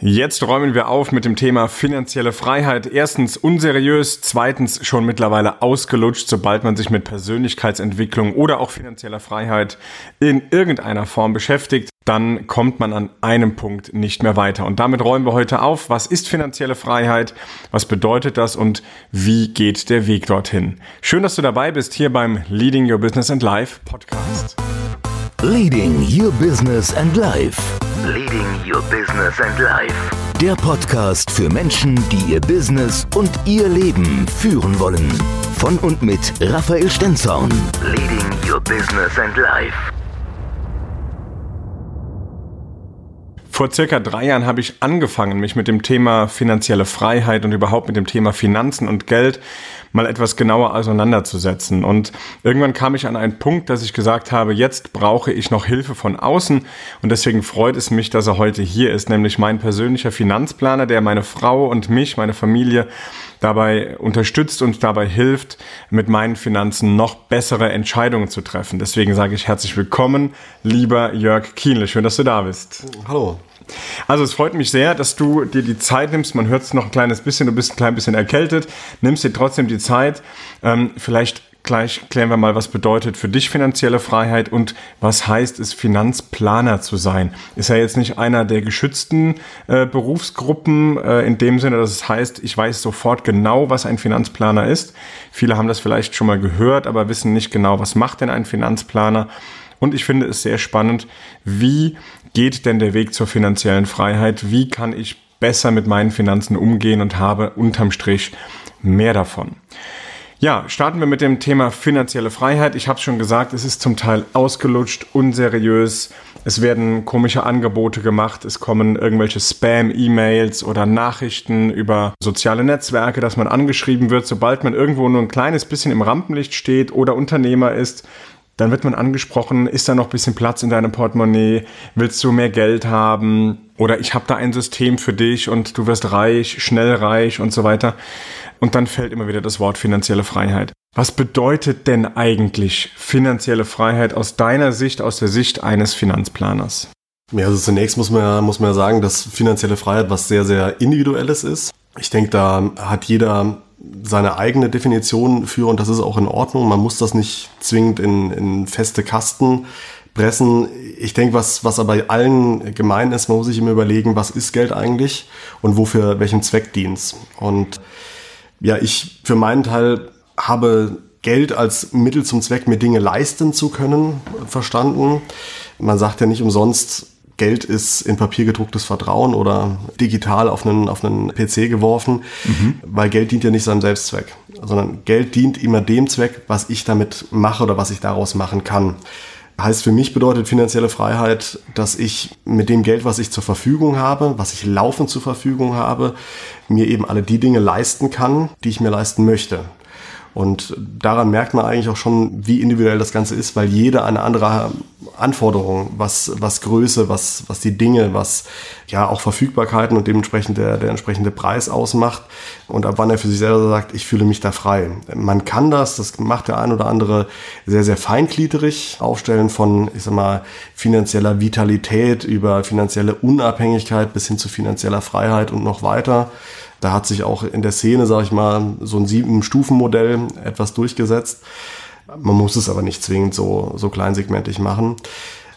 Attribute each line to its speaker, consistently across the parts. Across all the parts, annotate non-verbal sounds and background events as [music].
Speaker 1: Jetzt räumen wir auf mit dem Thema finanzielle Freiheit. Erstens unseriös, zweitens schon mittlerweile ausgelutscht, sobald man sich mit Persönlichkeitsentwicklung oder auch finanzieller Freiheit in irgendeiner Form beschäftigt, dann kommt man an einem Punkt nicht mehr weiter. Und damit räumen wir heute auf, was ist finanzielle Freiheit, was bedeutet das und wie geht der Weg dorthin. Schön, dass du dabei bist hier beim Leading Your Business and Life Podcast.
Speaker 2: Leading Your Business and Life.
Speaker 3: Leading Your Business and Life.
Speaker 2: Der Podcast für Menschen, die ihr Business und ihr Leben führen wollen. Von und mit Raphael Stenzorn.
Speaker 3: Leading Your Business and Life.
Speaker 1: Vor circa drei Jahren habe ich angefangen, mich mit dem Thema finanzielle Freiheit und überhaupt mit dem Thema Finanzen und Geld mal etwas genauer auseinanderzusetzen. Und irgendwann kam ich an einen Punkt, dass ich gesagt habe, jetzt brauche ich noch Hilfe von außen. Und deswegen freut es mich, dass er heute hier ist, nämlich mein persönlicher Finanzplaner, der meine Frau und mich, meine Familie dabei unterstützt und dabei hilft, mit meinen Finanzen noch bessere Entscheidungen zu treffen. Deswegen sage ich herzlich willkommen, lieber Jörg Kienle. Schön, dass du da bist.
Speaker 4: Hallo.
Speaker 1: Also es freut mich sehr, dass du dir die Zeit nimmst. Man hört es noch ein kleines bisschen, du bist ein klein bisschen erkältet. Nimmst dir trotzdem die Zeit. Ähm, vielleicht gleich klären wir mal, was bedeutet für dich finanzielle Freiheit und was heißt es, Finanzplaner zu sein. Ist ja jetzt nicht einer der geschützten äh, Berufsgruppen äh, in dem Sinne, dass es heißt, ich weiß sofort genau, was ein Finanzplaner ist. Viele haben das vielleicht schon mal gehört, aber wissen nicht genau, was macht denn ein Finanzplaner. Und ich finde es sehr spannend, wie geht denn der Weg zur finanziellen Freiheit? Wie kann ich besser mit meinen Finanzen umgehen und habe unterm Strich mehr davon? Ja, starten wir mit dem Thema finanzielle Freiheit. Ich habe schon gesagt, es ist zum Teil ausgelutscht, unseriös. Es werden komische Angebote gemacht. Es kommen irgendwelche Spam-E-Mails oder Nachrichten über soziale Netzwerke, dass man angeschrieben wird, sobald man irgendwo nur ein kleines bisschen im Rampenlicht steht oder Unternehmer ist dann wird man angesprochen, ist da noch ein bisschen Platz in deinem Portemonnaie? Willst du mehr Geld haben? Oder ich habe da ein System für dich und du wirst reich, schnell reich und so weiter. Und dann fällt immer wieder das Wort finanzielle Freiheit. Was bedeutet denn eigentlich finanzielle Freiheit aus deiner Sicht, aus der Sicht eines Finanzplaners?
Speaker 4: Ja, also zunächst muss man ja, muss man ja sagen, dass finanzielle Freiheit was sehr, sehr Individuelles ist. Ich denke, da hat jeder seine eigene Definition für und das ist auch in Ordnung. Man muss das nicht zwingend in, in feste Kasten pressen. Ich denke, was, was aber allen gemein ist, man muss sich immer überlegen, was ist Geld eigentlich und wofür, welchem Zweck dient Und ja, ich für meinen Teil habe Geld als Mittel zum Zweck, mir Dinge leisten zu können, verstanden. Man sagt ja nicht umsonst, Geld ist in Papier gedrucktes Vertrauen oder digital auf einen, auf einen PC geworfen, mhm. weil Geld dient ja nicht seinem Selbstzweck, sondern Geld dient immer dem Zweck, was ich damit mache oder was ich daraus machen kann. Heißt für mich bedeutet finanzielle Freiheit, dass ich mit dem Geld, was ich zur Verfügung habe, was ich laufend zur Verfügung habe, mir eben alle die Dinge leisten kann, die ich mir leisten möchte. Und daran merkt man eigentlich auch schon, wie individuell das Ganze ist, weil jeder eine andere Anforderung, was, was Größe, was, was die Dinge, was ja auch Verfügbarkeiten und dementsprechend der, der entsprechende Preis ausmacht und ab wann er für sich selber sagt, ich fühle mich da frei. Man kann das, das macht der ein oder andere sehr, sehr feingliedrig aufstellen von, ich sag mal, finanzieller Vitalität über finanzielle Unabhängigkeit bis hin zu finanzieller Freiheit und noch weiter. Da hat sich auch in der Szene, sage ich mal, so ein Sieben-Stufen-Modell etwas durchgesetzt. Man muss es aber nicht zwingend so, so kleinsegmentig machen.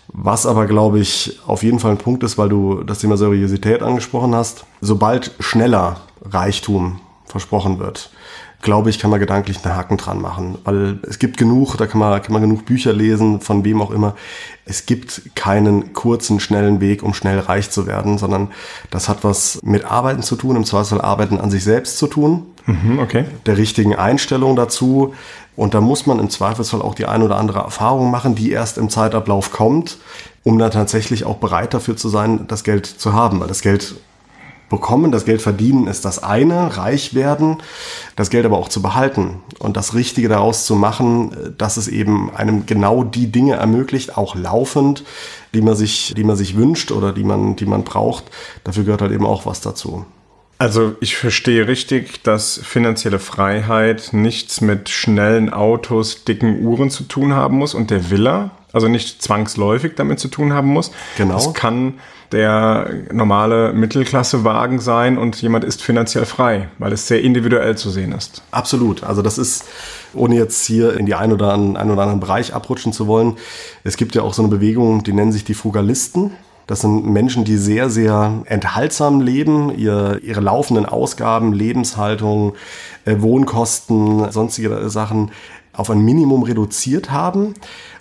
Speaker 4: Was aber, glaube ich, auf jeden Fall ein Punkt ist, weil du das Thema Seriosität angesprochen hast. Sobald schneller Reichtum versprochen wird, glaube ich, kann man gedanklich einen Haken dran machen. Weil es gibt genug, da kann man, kann man genug Bücher lesen, von wem auch immer. Es gibt keinen kurzen, schnellen Weg, um schnell reich zu werden, sondern das hat was mit Arbeiten zu tun, im Zweifelsfall Arbeiten an sich selbst zu tun.
Speaker 1: Mhm, okay.
Speaker 4: Der richtigen Einstellung dazu. Und da muss man im Zweifelsfall auch die ein oder andere Erfahrung machen, die erst im Zeitablauf kommt, um dann tatsächlich auch bereit dafür zu sein, das Geld zu haben. Weil das Geld bekommen, das Geld verdienen ist das eine, reich werden, das Geld aber auch zu behalten und das Richtige daraus zu machen, dass es eben einem genau die Dinge ermöglicht, auch laufend, die man sich, die man sich wünscht oder die man, die man braucht. Dafür gehört halt eben auch was dazu.
Speaker 1: Also ich verstehe richtig, dass finanzielle Freiheit nichts mit schnellen Autos, dicken Uhren zu tun haben muss und der Villa, also nicht zwangsläufig damit zu tun haben muss.
Speaker 4: Genau.
Speaker 1: Es kann der normale Mittelklassewagen sein und jemand ist finanziell frei, weil es sehr individuell zu sehen ist.
Speaker 4: Absolut. Also das ist, ohne jetzt hier in die ein oder, einen, ein oder anderen Bereich abrutschen zu wollen, es gibt ja auch so eine Bewegung, die nennen sich die Frugalisten. Das sind Menschen, die sehr, sehr enthaltsam leben, ihr, ihre laufenden Ausgaben, Lebenshaltung, äh, Wohnkosten, sonstige Sachen auf ein Minimum reduziert haben.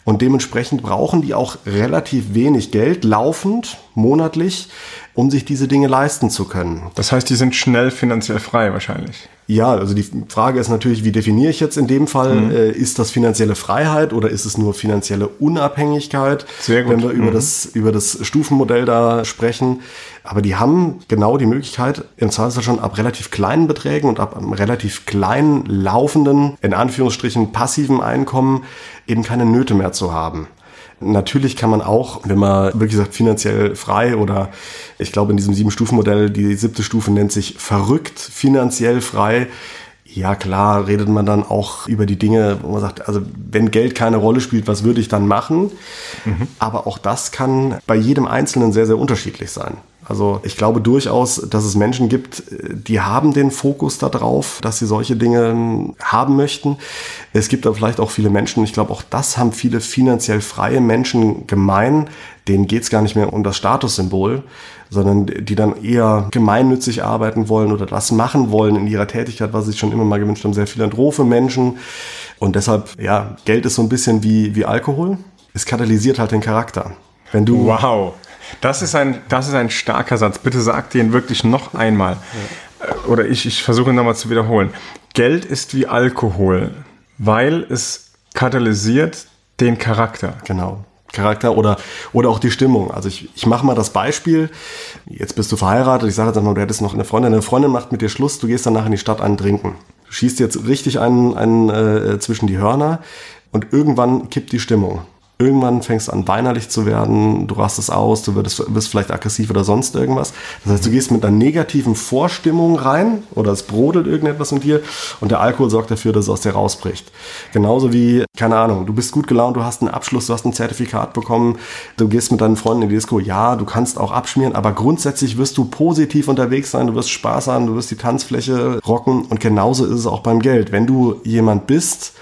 Speaker 4: Und dementsprechend brauchen die auch relativ wenig Geld laufend, monatlich, um sich diese Dinge leisten zu können.
Speaker 1: Das heißt, die sind schnell finanziell frei wahrscheinlich.
Speaker 4: Ja, also die Frage ist natürlich, wie definiere ich jetzt in dem Fall? Mhm. Äh, ist das finanzielle Freiheit oder ist es nur finanzielle Unabhängigkeit?
Speaker 1: Sehr gut.
Speaker 4: Wenn wir mhm. über, das, über das Stufenmodell da sprechen. Aber die haben genau die Möglichkeit, im Zweifelsfall schon ab relativ kleinen Beträgen und ab einem relativ kleinen laufenden, in Anführungsstrichen passiven Einkommen eben keine Nöte mehr zu haben. Natürlich kann man auch, wenn man wirklich sagt, finanziell frei oder ich glaube in diesem Sieben-Stufen-Modell, die siebte Stufe nennt sich verrückt finanziell frei. Ja, klar, redet man dann auch über die Dinge, wo man sagt, also wenn Geld keine Rolle spielt, was würde ich dann machen? Mhm. Aber auch das kann bei jedem Einzelnen sehr, sehr unterschiedlich sein. Also ich glaube durchaus, dass es Menschen gibt, die haben den Fokus darauf, dass sie solche Dinge haben möchten. Es gibt aber vielleicht auch viele Menschen, ich glaube auch das haben viele finanziell freie Menschen gemein, denen geht es gar nicht mehr um das Statussymbol, sondern die dann eher gemeinnützig arbeiten wollen oder das machen wollen in ihrer Tätigkeit, was sie sich schon immer mal gewünscht haben, sehr philanthrope Menschen. Und deshalb, ja, Geld ist so ein bisschen wie, wie Alkohol. Es katalysiert halt den Charakter.
Speaker 1: Wenn du wow. Das ist ein, das ist ein starker Satz. Bitte sag den wirklich noch einmal. Oder ich, ich versuche nochmal zu wiederholen. Geld ist wie Alkohol, weil es katalysiert den Charakter.
Speaker 4: Genau. Charakter oder, oder auch die Stimmung. Also ich, ich mache mal das Beispiel. Jetzt bist du verheiratet. Ich sage jetzt einmal, du hättest noch eine Freundin. Eine Freundin macht mit dir Schluss. Du gehst danach in die Stadt einen trinken. Du schießt jetzt richtig einen, einen äh, zwischen die Hörner und irgendwann kippt die Stimmung. Irgendwann fängst du an, weinerlich zu werden, du rastest aus, du wirst, wirst vielleicht aggressiv oder sonst irgendwas. Das heißt, du gehst mit einer negativen Vorstimmung rein oder es brodelt irgendetwas in dir und der Alkohol sorgt dafür, dass es aus dir rausbricht. Genauso wie, keine Ahnung, du bist gut gelaunt, du hast einen Abschluss, du hast ein Zertifikat bekommen, du gehst mit deinen Freunden in die Disco, ja, du kannst auch abschmieren, aber grundsätzlich wirst du positiv unterwegs sein, du wirst Spaß haben, du wirst die Tanzfläche rocken und genauso ist es auch beim Geld. Wenn du jemand bist,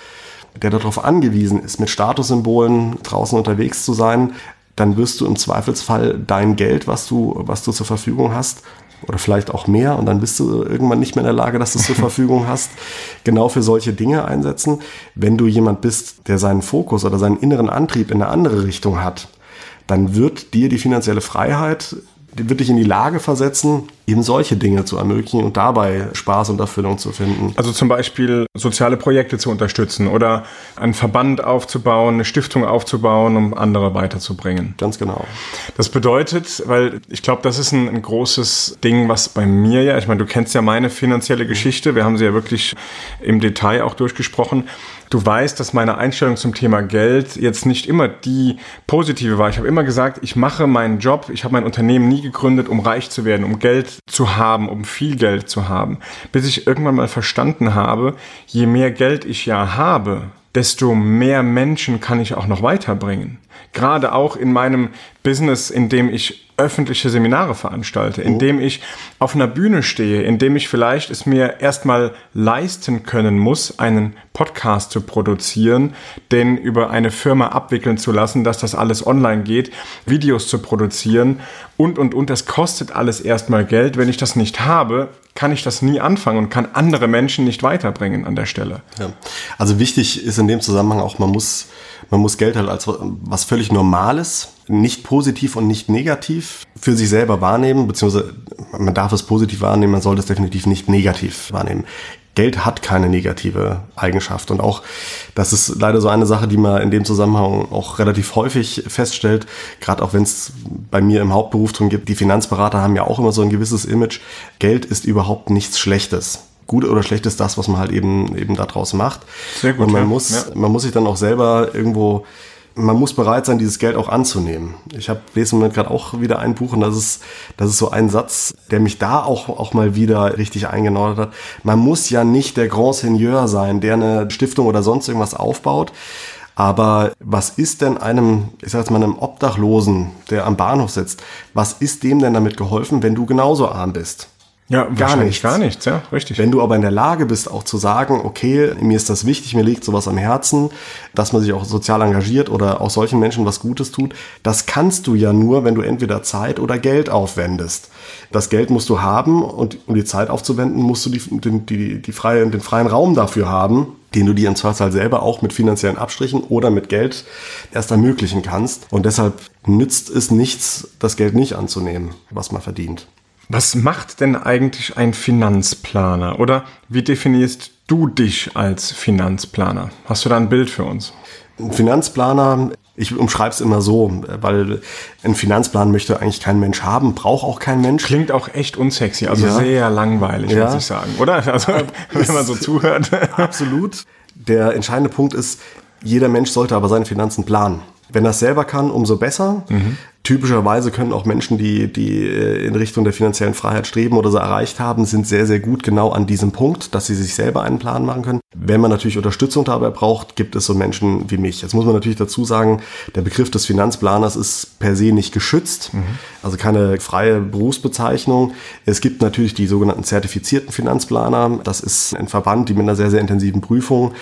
Speaker 4: der darauf angewiesen ist, mit Statussymbolen draußen unterwegs zu sein, dann wirst du im Zweifelsfall dein Geld, was du, was du zur Verfügung hast, oder vielleicht auch mehr, und dann bist du irgendwann nicht mehr in der Lage, dass du es zur [laughs] Verfügung hast, genau für solche Dinge einsetzen. Wenn du jemand bist, der seinen Fokus oder seinen inneren Antrieb in eine andere Richtung hat, dann wird dir die finanzielle Freiheit wird dich in die Lage versetzen, eben solche Dinge zu ermöglichen und dabei Spaß und Erfüllung zu finden.
Speaker 1: Also zum Beispiel soziale Projekte zu unterstützen oder einen Verband aufzubauen, eine Stiftung aufzubauen, um andere weiterzubringen.
Speaker 4: Ganz genau.
Speaker 1: Das bedeutet, weil ich glaube, das ist ein, ein, großes Ding, was bei mir ja, ich meine, du kennst ja meine finanzielle Geschichte, wir haben sie ja wirklich im Detail auch durchgesprochen. Du weißt, dass meine Einstellung zum Thema Geld jetzt nicht immer die positive war. Ich habe immer gesagt, ich mache meinen Job, ich habe mein Unternehmen nie gegründet, um reich zu werden, um Geld zu haben, um viel Geld zu haben. Bis ich irgendwann mal verstanden habe, je mehr Geld ich ja habe, desto mehr Menschen kann ich auch noch weiterbringen. Gerade auch in meinem Business, in dem ich öffentliche Seminare veranstalte, indem ich auf einer Bühne stehe, indem ich vielleicht es mir erstmal leisten können muss, einen Podcast zu produzieren, den über eine Firma abwickeln zu lassen, dass das alles online geht, Videos zu produzieren und, und, und. Das kostet alles erstmal Geld. Wenn ich das nicht habe, kann ich das nie anfangen und kann andere Menschen nicht weiterbringen an der Stelle.
Speaker 4: Ja. Also wichtig ist in dem Zusammenhang auch, man muss, man muss Geld halt als was völlig Normales nicht positiv und nicht negativ für sich selber wahrnehmen, beziehungsweise man darf es positiv wahrnehmen, man sollte es definitiv nicht negativ wahrnehmen. Geld hat keine negative Eigenschaft und auch das ist leider so eine Sache, die man in dem Zusammenhang auch relativ häufig feststellt, gerade auch wenn es bei mir im Hauptberuf drum gibt. Die Finanzberater haben ja auch immer so ein gewisses Image. Geld ist überhaupt nichts Schlechtes gut oder schlecht ist das, was man halt eben eben daraus macht. Sehr gut. Und man ja. muss ja. man muss sich dann auch selber irgendwo man muss bereit sein, dieses Geld auch anzunehmen. Ich habe lese im Moment gerade auch wieder ein Buch und das ist, das ist so ein Satz, der mich da auch, auch mal wieder richtig eingenordet hat. Man muss ja nicht der Grand Seigneur sein, der eine Stiftung oder sonst irgendwas aufbaut. Aber was ist denn einem, ich sag jetzt mal, einem Obdachlosen, der am Bahnhof sitzt, was ist dem denn damit geholfen, wenn du genauso arm bist?
Speaker 1: Ja,
Speaker 4: Gar nichts.
Speaker 1: Gar nichts, ja, richtig.
Speaker 4: Wenn du aber in der Lage bist, auch zu sagen, okay, mir ist das wichtig, mir liegt sowas am Herzen, dass man sich auch sozial engagiert oder auch solchen Menschen was Gutes tut, das kannst du ja nur, wenn du entweder Zeit oder Geld aufwendest. Das Geld musst du haben und um die Zeit aufzuwenden, musst du die, den, die, die freie, den freien Raum dafür haben, den du dir im Zweifelsfall selber auch mit finanziellen Abstrichen oder mit Geld erst ermöglichen kannst. Und deshalb nützt es nichts, das Geld nicht anzunehmen, was man verdient.
Speaker 1: Was macht denn eigentlich ein Finanzplaner? Oder wie definierst du dich als Finanzplaner? Hast du da ein Bild für uns?
Speaker 4: Ein Finanzplaner, ich umschreibe es immer so, weil ein Finanzplan möchte eigentlich kein Mensch haben, braucht auch kein Mensch.
Speaker 1: Klingt auch echt unsexy, also
Speaker 4: Ja.
Speaker 1: sehr langweilig,
Speaker 4: Ja.
Speaker 1: muss ich sagen, oder? Also, [laughs] wenn man so zuhört.
Speaker 4: Absolut. Der entscheidende Punkt ist, jeder Mensch sollte aber seine Finanzen planen. Wenn er es selber kann, umso besser. Typischerweise können auch Menschen, die, die äh, in Richtung der finanziellen Freiheit streben oder sie erreicht haben, sind sehr, sehr gut genau an diesem Punkt, dass sie sich selber einen Plan machen können. Wenn man natürlich Unterstützung dabei braucht, gibt es so Menschen wie mich. Jetzt muss man natürlich dazu sagen, der Begriff des Finanzplaners ist per se nicht geschützt, also keine freie Berufsbezeichnung. Es gibt natürlich die sogenannten zertifizierten Finanzplaner. Das ist ein Verband, die mit einer sehr, sehr intensiven Prüfung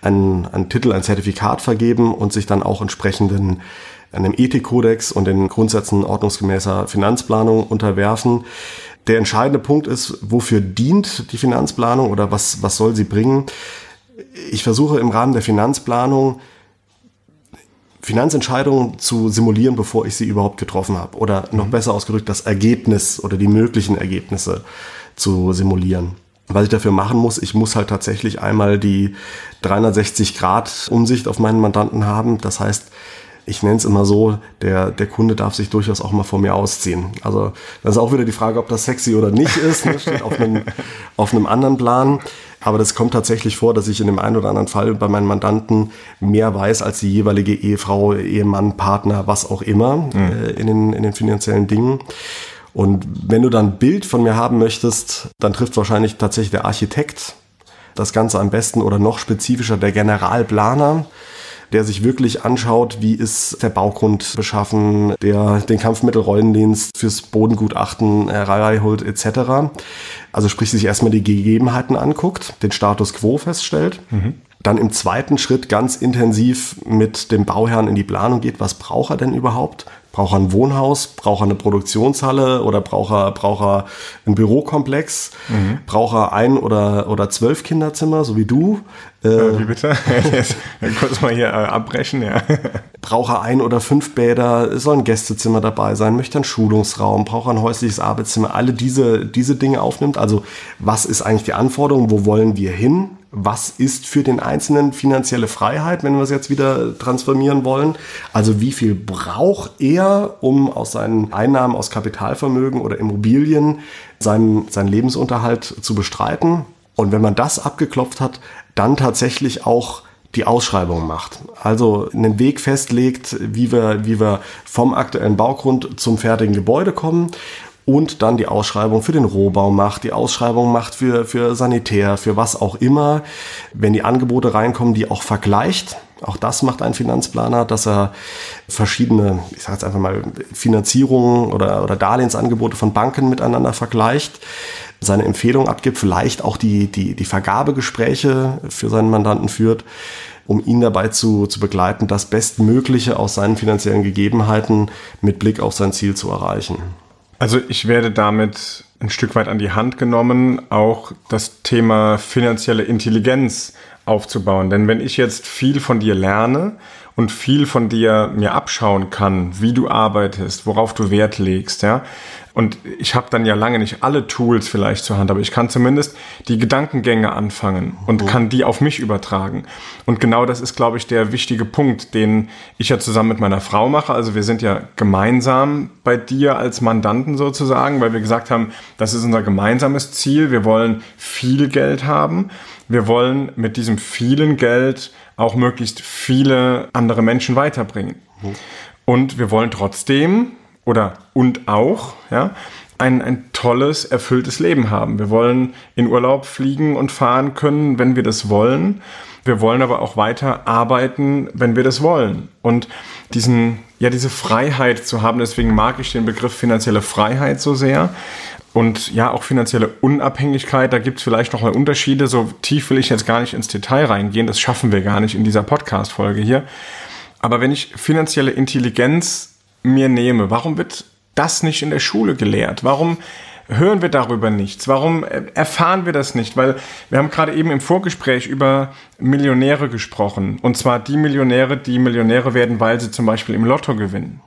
Speaker 4: einen, einen Titel, ein Zertifikat vergeben und sich dann auch entsprechenden einem Ethikkodex und den Grundsätzen ordnungsgemäßer Finanzplanung unterwerfen. Der entscheidende Punkt ist, wofür dient die Finanzplanung oder was, was soll sie bringen? Ich versuche im Rahmen der Finanzplanung Finanzentscheidungen zu simulieren, bevor ich sie überhaupt getroffen habe. Oder noch besser ausgedrückt, das Ergebnis oder die möglichen Ergebnisse zu simulieren. Was ich dafür machen muss, ich muss halt tatsächlich einmal die 360 Grad Umsicht auf meinen Mandanten haben. Das heißt, ich nenne es immer so, der, der Kunde darf sich durchaus auch mal vor mir ausziehen. Also das ist auch wieder die Frage, ob das sexy oder nicht ist. Ne? Steht auf einem, [laughs] auf einem anderen Plan. Aber das kommt tatsächlich vor, dass ich in dem einen oder anderen Fall bei meinen Mandanten mehr weiß als die jeweilige Ehefrau, Ehemann, Partner, was auch immer äh, in, den, in den finanziellen Dingen. Und wenn du dann ein Bild von mir haben möchtest, dann trifft wahrscheinlich tatsächlich der Architekt das Ganze am besten oder noch spezifischer der Generalplaner, der sich wirklich anschaut, wie ist der Baugrund beschaffen, der den Kampfmittelrollendienst fürs Bodengutachten herbeiholt etc. Also sprich sich erstmal die Gegebenheiten anguckt, den Status quo feststellt. Dann im zweiten Schritt ganz intensiv mit dem Bauherrn in die Planung geht. Was braucht er denn überhaupt? Braucht er ein Wohnhaus? Braucht er eine Produktionshalle? Oder braucht er, braucht er einen Bürokomplex? Braucht er ein oder, oder zwölf Kinderzimmer, so wie du?
Speaker 1: Wie bitte? [laughs] Kurz mal hier äh, abbrechen, ja. [laughs]
Speaker 4: Braucht er ein oder fünf Bäder? Soll ein Gästezimmer dabei sein? Möchte einen Schulungsraum? Braucht er ein häusliches Arbeitszimmer? Alle diese, diese Dinge aufnimmt. Also was ist eigentlich die Anforderung? Wo wollen wir hin? Was ist für den Einzelnen finanzielle Freiheit, wenn wir es jetzt wieder transformieren wollen? Also wie viel braucht er, um aus seinen Einnahmen aus Kapitalvermögen oder Immobilien seinen, seinen Lebensunterhalt zu bestreiten? Und wenn man das abgeklopft hat, dann tatsächlich auch die Ausschreibung macht. Also einen Weg festlegt, wie wir, wie wir vom aktuellen Baugrund zum fertigen Gebäude kommen und dann die Ausschreibung für den Rohbau macht, die Ausschreibung macht für, für Sanitär, für was auch immer. Wenn die Angebote reinkommen, die auch vergleicht. Auch das macht ein Finanzplaner, dass er verschiedene, ich sage jetzt einfach mal, Finanzierungen oder, oder Darlehensangebote von Banken miteinander vergleicht seine Empfehlung abgibt, vielleicht auch die, die, die Vergabegespräche für seinen Mandanten führt, um ihn dabei zu, zu begleiten, das Bestmögliche aus seinen finanziellen Gegebenheiten mit Blick auf sein Ziel zu erreichen.
Speaker 1: Also ich werde damit ein Stück weit an die Hand genommen, auch das Thema finanzielle Intelligenz aufzubauen. Denn wenn ich jetzt viel von dir lerne und viel von dir mir abschauen kann, wie du arbeitest, worauf du Wert legst, ja, und ich habe dann ja lange nicht alle Tools vielleicht zur Hand, aber ich kann zumindest die Gedankengänge anfangen und kann die auf mich übertragen. Und genau das ist, glaube ich, der wichtige Punkt, den ich ja zusammen mit meiner Frau mache. Also wir sind ja gemeinsam bei dir als Mandanten sozusagen, weil wir gesagt haben, das ist unser gemeinsames Ziel. Wir wollen viel Geld haben. Wir wollen mit diesem vielen Geld auch möglichst viele andere Menschen weiterbringen. Und wir wollen trotzdem oder und auch, ja, ein, ein tolles, erfülltes Leben haben. Wir wollen in Urlaub fliegen und fahren können, wenn wir das wollen. Wir wollen aber auch weiter arbeiten, wenn wir das wollen. Und diesen, ja, diese Freiheit zu haben, deswegen mag ich den Begriff finanzielle Freiheit so sehr. Und ja, auch finanzielle Unabhängigkeit, da gibt es vielleicht noch mal Unterschiede. So tief will ich jetzt gar nicht ins Detail reingehen. Das schaffen wir gar nicht in dieser Podcast-Folge hier. Aber wenn ich finanzielle Intelligenz mir nehme, warum wird das nicht in der Schule gelehrt? Warum hören wir darüber nichts? Warum erfahren wir das nicht? Weil wir haben gerade eben im Vorgespräch über Millionäre gesprochen. Und zwar die Millionäre, die Millionäre werden, weil sie zum Beispiel im Lotto gewinnen.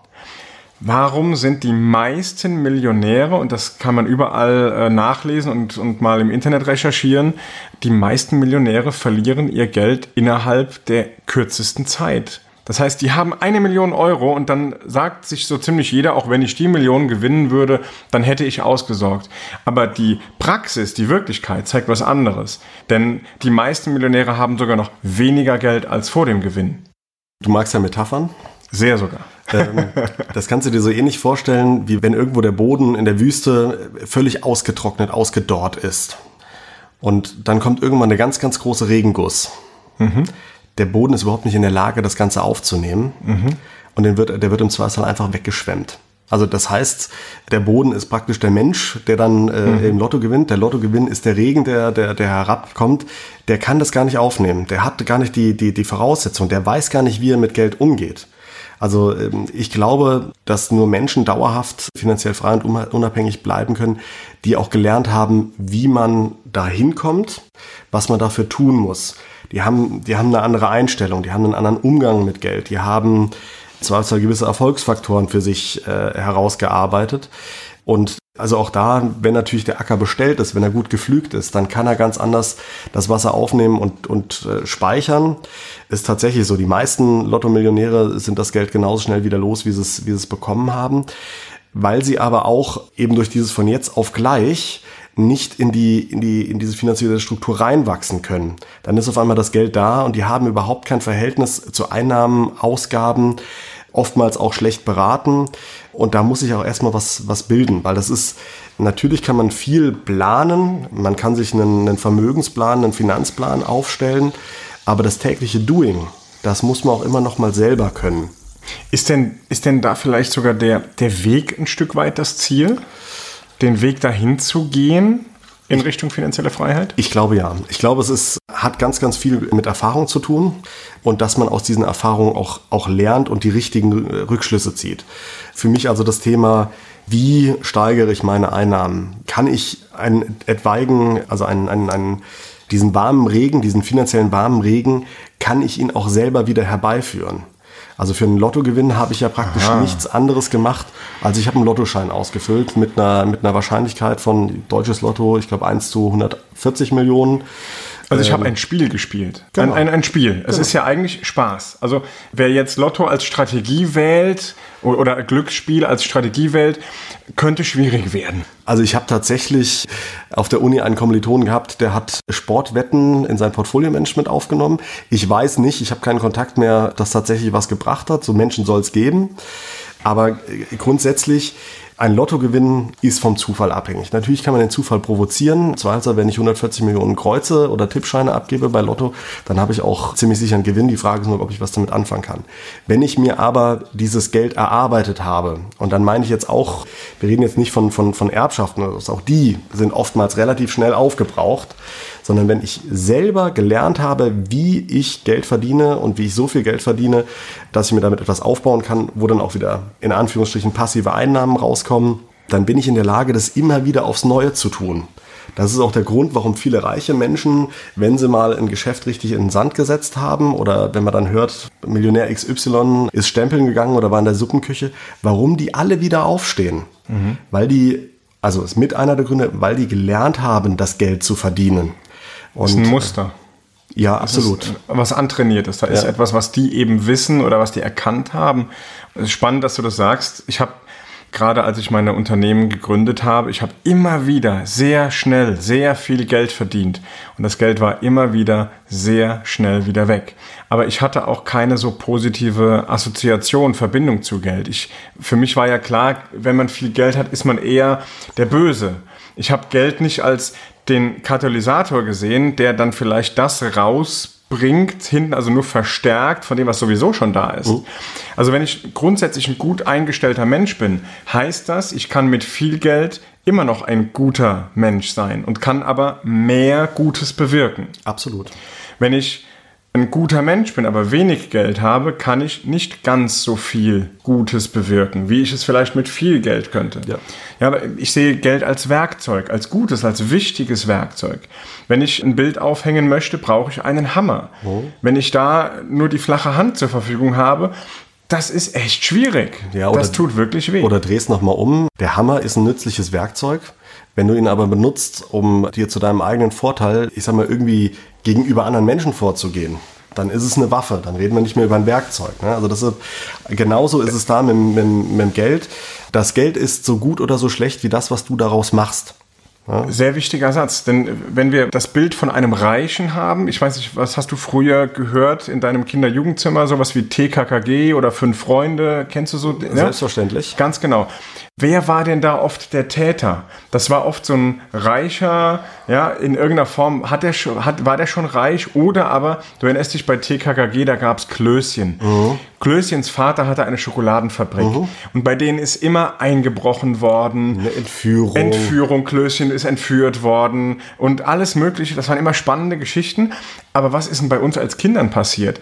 Speaker 1: Warum sind die meisten Millionäre, und das kann man überall äh, nachlesen und, und mal im Internet recherchieren, die meisten Millionäre verlieren ihr Geld innerhalb der kürzesten Zeit. Das heißt, die haben eine Million Euro und dann sagt sich so ziemlich jeder, auch wenn ich die Million gewinnen würde, dann hätte ich ausgesorgt. Aber die Praxis, die Wirklichkeit zeigt was anderes. Denn die meisten Millionäre haben sogar noch weniger Geld als vor dem Gewinn.
Speaker 4: Du magst ja Metaphern?
Speaker 1: Sehr sogar.
Speaker 4: ähm, das kannst du dir so ähnlich vorstellen, wie wenn irgendwo der Boden in der Wüste völlig ausgetrocknet, ausgedorrt ist. Und dann kommt irgendwann eine ganz, ganz große Regenguss. Mhm der Boden ist überhaupt nicht in der Lage, das Ganze aufzunehmen. Mhm. Und den wird, der wird im Zweifelsfall einfach weggeschwemmt. Also das heißt, der Boden ist praktisch der Mensch, der dann äh, mhm. im Lotto gewinnt. Der Lottogewinn ist der Regen, der, der, der herabkommt. Der kann das gar nicht aufnehmen. Der hat gar nicht die, die, die Voraussetzung. Der weiß gar nicht, wie er mit Geld umgeht. Also ähm, ich glaube, dass nur Menschen dauerhaft finanziell frei und unabhängig bleiben können, die auch gelernt haben, wie man dahin kommt, was man dafür tun muss die haben, die haben eine andere Einstellung, die haben einen anderen Umgang mit Geld, die haben zwar zwar gewisse Erfolgsfaktoren für sich äh, herausgearbeitet. Und also auch da, wenn natürlich der Acker bestellt ist, wenn er gut geflügt ist, dann kann er ganz anders das Wasser aufnehmen und, und äh, speichern. Ist tatsächlich so. Die meisten Lotto-Millionäre sind das Geld genauso schnell wieder los, wie sie es, wie sie es bekommen haben. Weil sie aber auch eben durch dieses von jetzt auf gleich nicht in die, in die, in diese finanzielle Struktur reinwachsen können. Dann ist auf einmal das Geld da und die haben überhaupt kein Verhältnis zu Einnahmen, Ausgaben, oftmals auch schlecht beraten. Und da muss ich auch erstmal was, was bilden, weil das ist, natürlich kann man viel planen, man kann sich einen, einen Vermögensplan, einen Finanzplan aufstellen, aber das tägliche Doing, das muss man auch immer noch mal selber können.
Speaker 1: Ist denn, ist denn da vielleicht sogar der, der Weg ein Stück weit das Ziel? Den Weg dahin zu gehen in Richtung finanzielle Freiheit?
Speaker 4: Ich glaube ja. Ich glaube, es ist, hat ganz, ganz viel mit Erfahrung zu tun und dass man aus diesen Erfahrungen auch, auch lernt und die richtigen Rückschlüsse zieht. Für mich also das Thema, wie steigere ich meine Einnahmen? Kann ich einen etwaigen, also einen, einen, einen diesen warmen Regen, diesen finanziellen warmen Regen, kann ich ihn auch selber wieder herbeiführen? Also für einen Lottogewinn habe ich ja praktisch Aha. nichts anderes gemacht, als ich habe einen Lottoschein ausgefüllt mit einer, mit einer Wahrscheinlichkeit von deutsches Lotto, ich glaube 1 zu 140 Millionen.
Speaker 1: Also ich habe ähm, ein Spiel gespielt. Genau. Ein, ein, ein Spiel. Es genau. ist ja eigentlich Spaß. Also wer jetzt Lotto als Strategie wählt oder Glücksspiel als Strategie wählt, könnte schwierig werden.
Speaker 4: Also ich habe tatsächlich auf der Uni einen Kommilitonen gehabt, der hat Sportwetten in sein Portfolio-Management aufgenommen. Ich weiß nicht, ich habe keinen Kontakt mehr, dass tatsächlich was gebracht hat. So Menschen soll es geben. Aber äh, grundsätzlich ein Lottogewinn ist vom Zufall abhängig. Natürlich kann man den Zufall provozieren. Zweifelsfall, wenn ich 140 Millionen Kreuze oder Tippscheine abgebe bei Lotto, dann habe ich auch ziemlich sicher einen Gewinn. Die Frage ist nur, ob ich was damit anfangen kann. Wenn ich mir aber dieses Geld erarbeitet habe, und dann meine ich jetzt auch, wir reden jetzt nicht von, von, von Erbschaften, also auch die sind oftmals relativ schnell aufgebraucht, sondern wenn ich selber gelernt habe, wie ich Geld verdiene und wie ich so viel Geld verdiene, dass ich mir damit etwas aufbauen kann, wo dann auch wieder in Anführungsstrichen passive Einnahmen rauskommen, dann bin ich in der Lage, das immer wieder aufs Neue zu tun. Das ist auch der Grund, warum viele reiche Menschen, wenn sie mal ein Geschäft richtig in den Sand gesetzt haben oder wenn man dann hört, Millionär XY ist stempeln gegangen oder war in der Suppenküche, warum die alle wieder aufstehen. Mhm. Weil die, also ist mit einer der Gründe, weil die gelernt haben, das Geld zu verdienen.
Speaker 1: Und, das ist ein Muster.
Speaker 4: Ja, absolut.
Speaker 1: Ist was antrainiert ist. Da ja. ist etwas, was die eben wissen oder was die erkannt haben. Es ist spannend, dass du das sagst. Ich habe gerade als ich meine Unternehmen gegründet habe, ich habe immer wieder sehr schnell sehr viel Geld verdient und das Geld war immer wieder sehr schnell wieder weg. Aber ich hatte auch keine so positive Assoziation, Verbindung zu Geld. Ich, für mich war ja klar, wenn man viel Geld hat, ist man eher der Böse. Ich habe Geld nicht als den Katalysator gesehen, der dann vielleicht das raus bringt, hinten also nur verstärkt von dem, was sowieso schon da ist. Mhm. Also wenn ich grundsätzlich ein gut eingestellter Mensch bin, heißt das, ich kann mit viel Geld immer noch ein guter Mensch sein und kann aber mehr Gutes bewirken.
Speaker 4: Absolut.
Speaker 1: Wenn ich ein guter Mensch bin, aber wenig Geld habe, kann ich nicht ganz so viel Gutes bewirken, wie ich es vielleicht mit viel Geld könnte. Ja. ja, aber ich sehe Geld als Werkzeug, als gutes, als wichtiges Werkzeug. Wenn ich ein Bild aufhängen möchte, brauche ich einen Hammer. Oh. Wenn ich da nur die flache Hand zur Verfügung habe, das ist echt schwierig. Ja, oder, das tut wirklich weh.
Speaker 4: Oder drehst nochmal um. Der Hammer ist ein nützliches Werkzeug. Wenn du ihn aber benutzt, um dir zu deinem eigenen Vorteil, ich sag mal, irgendwie gegenüber anderen Menschen vorzugehen, dann ist es eine Waffe. Dann reden wir nicht mehr über ein Werkzeug. Ne? Also das ist, genauso ist es da mit, mit, mit dem Geld. Das Geld ist so gut oder so schlecht wie das, was du daraus machst.
Speaker 1: Sehr wichtiger Satz, denn wenn wir das Bild von einem Reichen haben, ich weiß nicht, was hast du früher gehört in deinem Kinder-Jugendzimmer, sowas wie TKKG oder Fünf Freunde, kennst du so?
Speaker 4: Selbstverständlich.
Speaker 1: Ja? Ganz genau. Wer war denn da oft der Täter? Das war oft so ein reicher, ja, in irgendeiner Form hat der schon, hat, war der schon reich oder aber, du erinnerst dich bei TKKG, da gab es Klößchen. Mhm. Klößchens Vater hatte eine Schokoladenfabrik mhm. und bei denen ist immer eingebrochen worden.
Speaker 4: Eine Entführung.
Speaker 1: Entführung, Klößchen ist entführt worden und alles mögliche. Das waren immer spannende Geschichten. Aber was ist denn bei uns als Kindern passiert?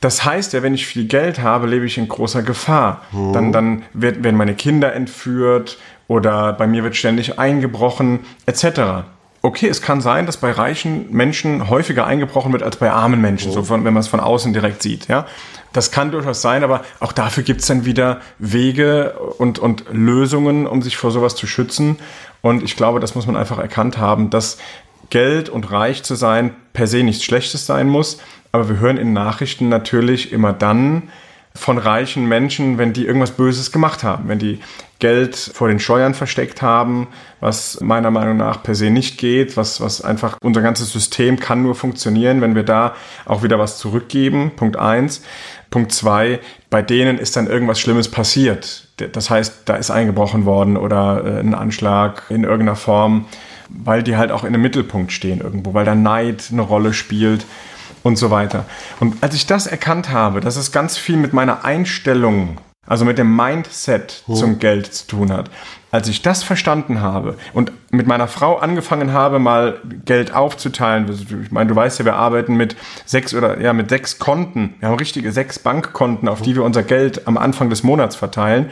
Speaker 1: Das heißt ja, wenn ich viel Geld habe, lebe ich in großer Gefahr. Mhm. Dann, dann wird, werden meine Kinder entführt oder bei mir wird ständig eingebrochen, etc. Okay, es kann sein, dass bei reichen Menschen häufiger eingebrochen wird als bei armen Menschen, oh. so von, wenn man es von außen direkt sieht. Ja, das kann durchaus sein, aber auch dafür gibt es dann wieder Wege und, und Lösungen, um sich vor sowas zu schützen. Und ich glaube, das muss man einfach erkannt haben, dass Geld und reich zu sein per se nichts Schlechtes sein muss. Aber wir hören in Nachrichten natürlich immer dann von reichen Menschen, wenn die irgendwas Böses gemacht haben, wenn die Geld vor den Steuern versteckt haben, was meiner Meinung nach per se nicht geht, was, was einfach unser ganzes System kann nur funktionieren, wenn wir da auch wieder was zurückgeben. Punkt eins. Punkt zwei, bei denen ist dann irgendwas Schlimmes passiert. Das heißt, da ist eingebrochen worden oder äh, ein Anschlag in irgendeiner Form, weil die halt auch in dem Mittelpunkt stehen irgendwo, weil da Neid eine Rolle spielt und so weiter. Und als ich das erkannt habe, dass es ganz viel mit meiner Einstellung, also mit dem Mindset hm. zum Geld zu tun hat, als ich das verstanden habe und mit meiner Frau angefangen habe, mal Geld aufzuteilen, ich meine, du weißt ja, wir arbeiten mit sechs oder ja mit sechs Konten. Wir haben richtige sechs Bankkonten, auf die wir unser Geld am Anfang des Monats verteilen.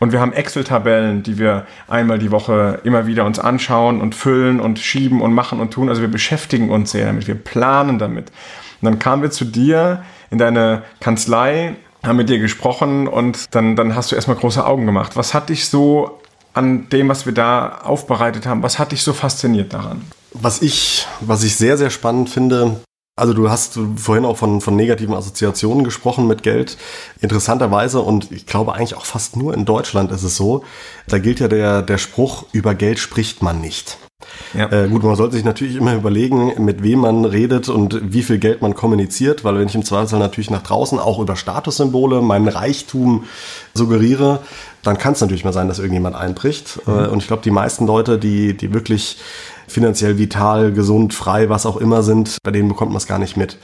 Speaker 1: Und wir haben Excel-Tabellen, die wir einmal die Woche immer wieder uns anschauen und füllen und schieben und machen und tun. Also wir beschäftigen uns sehr damit, wir planen damit. Und dann kamen wir zu dir in deine Kanzlei, haben mit dir gesprochen und dann, dann hast du erstmal große Augen gemacht. Was hat dich so an dem, was wir da aufbereitet haben, was hat dich so fasziniert daran?
Speaker 4: Was ich, was ich sehr, sehr spannend finde, also du hast vorhin auch von, von negativen Assoziationen gesprochen mit Geld. Interessanterweise, und ich glaube eigentlich auch fast nur in Deutschland ist es so, da gilt ja der, der Spruch, über Geld spricht man nicht. Ja. Äh, gut, man sollte sich natürlich immer überlegen, mit wem man redet und wie viel Geld man kommuniziert, weil wenn ich im Zweifelsfall natürlich nach draußen auch über Statussymbole meinen Reichtum suggeriere, dann kann es natürlich mal sein, dass irgendjemand einbricht. Mhm. Äh, und ich glaube, die meisten Leute, die, die wirklich finanziell vital, gesund, frei, was auch immer sind, bei denen bekommt man es gar nicht mit.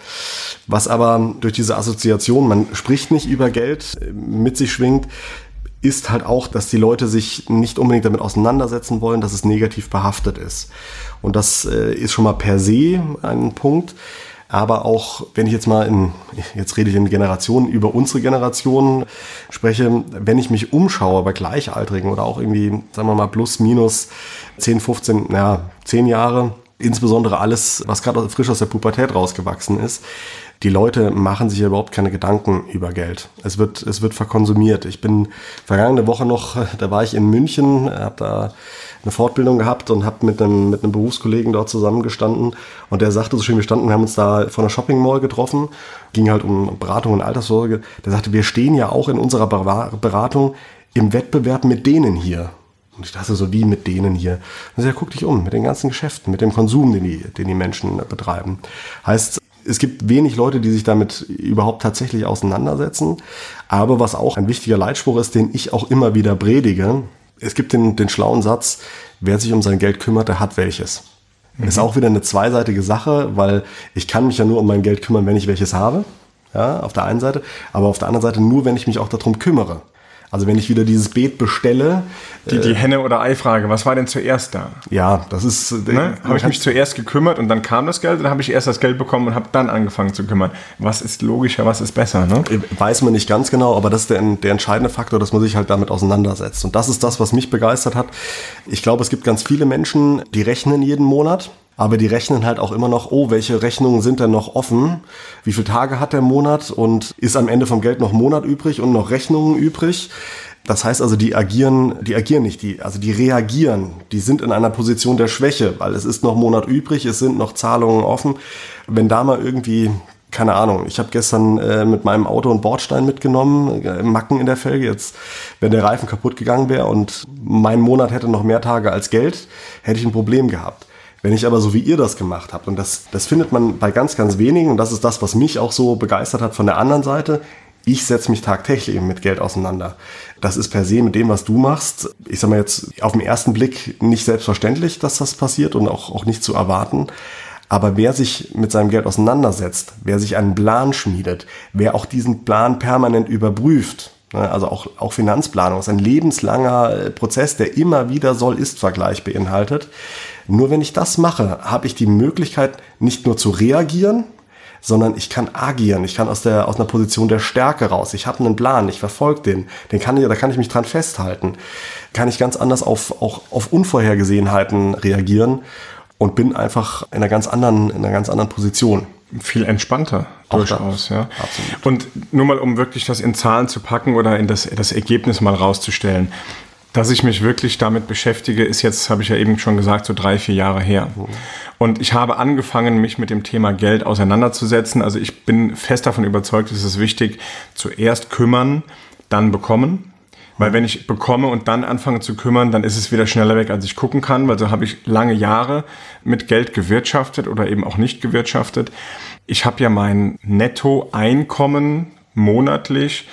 Speaker 4: Was aber durch diese Assoziation, man spricht nicht über Geld, äh, mit sich schwingt, ist halt auch, dass die Leute sich nicht unbedingt damit auseinandersetzen wollen, dass es negativ behaftet ist. Und das äh, ist schon mal per se ein Punkt. Aber auch, wenn ich jetzt mal in, jetzt rede ich in Generationen über unsere Generation spreche, wenn ich mich umschaue bei Gleichaltrigen oder auch irgendwie, sagen wir mal, plus, minus 10, 15, naja, 10 Jahre, insbesondere alles, was gerade frisch aus der Pubertät rausgewachsen ist, die Leute machen sich ja überhaupt keine Gedanken über Geld. Es wird, es wird verkonsumiert. Ich bin vergangene Woche noch, [laughs] da war ich in München, habe da eine Fortbildung gehabt und habe mit einem, mit einem Berufskollegen dort zusammengestanden und der sagte so schön, wir standen, wir haben uns da vor einer Shopping Mall getroffen, ging halt um Beratung und Alterssorge. Der sagte, wir stehen ja auch in unserer Beratung im Wettbewerb mit denen hier. Und ich dachte so, wie mit denen hier? Und ja, guck dich um, mit den ganzen Geschäften, mit dem Konsum, den die, den die Menschen betreiben. Heißt, es gibt wenig Leute, die sich damit überhaupt tatsächlich auseinandersetzen. Aber was auch ein wichtiger Leitspruch ist, den ich auch immer wieder predige, es gibt den, den schlauen Satz, wer sich um sein Geld kümmert, der hat welches. Ist auch wieder eine zweiseitige Sache, weil ich kann mich ja nur um mein Geld kümmern, wenn ich welches habe. Ja, auf der einen Seite. Aber auf der anderen Seite nur, wenn ich mich auch darum kümmere. Also wenn ich wieder dieses Beet bestelle.
Speaker 1: Die, die Henne- oder Ei-Frage, was war denn zuerst da?
Speaker 4: Ja, das ist.
Speaker 1: Ne? Habe ich mich zuerst gekümmert und dann kam das Geld oder habe ich erst das Geld bekommen und habe dann angefangen zu kümmern? Was ist logischer, was ist besser? Ne?
Speaker 4: Weiß man nicht ganz genau, aber das ist der, der entscheidende Faktor, dass man sich halt damit auseinandersetzt. Und das ist das, was mich begeistert hat. Ich glaube, es gibt ganz viele Menschen, die rechnen jeden Monat. Aber die rechnen halt auch immer noch, oh, welche Rechnungen sind denn noch offen? Wie viele Tage hat der Monat? Und ist am Ende vom Geld noch Monat übrig und noch Rechnungen übrig? Das heißt also, die agieren, die agieren nicht, die, also die reagieren. Die sind in einer Position der Schwäche, weil es ist noch Monat übrig, es sind noch Zahlungen offen. Wenn da mal irgendwie keine Ahnung, ich habe gestern äh, mit meinem Auto einen Bordstein mitgenommen, äh, Macken in der Felge. Jetzt, wenn der Reifen kaputt gegangen wäre und mein Monat hätte noch mehr Tage als Geld, hätte ich ein Problem gehabt. Wenn ich aber so wie ihr das gemacht habt, und das, das findet man bei ganz, ganz wenigen, und das ist das, was mich auch so begeistert hat von der anderen Seite, ich setze mich tagtäglich mit Geld auseinander. Das ist per se mit dem, was du machst, ich sag mal jetzt auf den ersten Blick nicht selbstverständlich, dass das passiert und auch, auch nicht zu erwarten. Aber wer sich mit seinem Geld auseinandersetzt, wer sich einen Plan schmiedet, wer auch diesen Plan permanent überprüft, ne, also auch, auch Finanzplanung ist ein lebenslanger äh, Prozess, der immer wieder Soll-Ist-Vergleich beinhaltet. Nur wenn ich das mache, habe ich die Möglichkeit, nicht nur zu reagieren, sondern ich kann agieren. Ich kann aus der aus einer Position der Stärke raus. Ich habe einen Plan, ich verfolge den. Den kann ich, da kann ich mich dran festhalten. Kann ich ganz anders auf auch auf Unvorhergesehenheiten reagieren und bin einfach in einer ganz anderen in einer ganz anderen Position.
Speaker 1: Viel entspannter
Speaker 4: Auch
Speaker 1: durchaus,
Speaker 4: das.
Speaker 1: ja.
Speaker 4: Absolut.
Speaker 1: Und nur mal, um wirklich das in Zahlen zu packen oder in das, das Ergebnis mal rauszustellen. Dass ich mich wirklich damit beschäftige, ist jetzt, habe ich ja eben schon gesagt, so drei, vier Jahre her. Und ich habe angefangen, mich mit dem Thema Geld auseinanderzusetzen. Also ich bin fest davon überzeugt, es ist wichtig, zuerst kümmern, dann bekommen. Weil wenn ich bekomme und dann anfange zu kümmern, dann ist es wieder schneller weg, als ich gucken kann, weil so habe ich lange Jahre mit Geld gewirtschaftet oder eben auch nicht gewirtschaftet. Ich habe ja mein Nettoeinkommen monatlich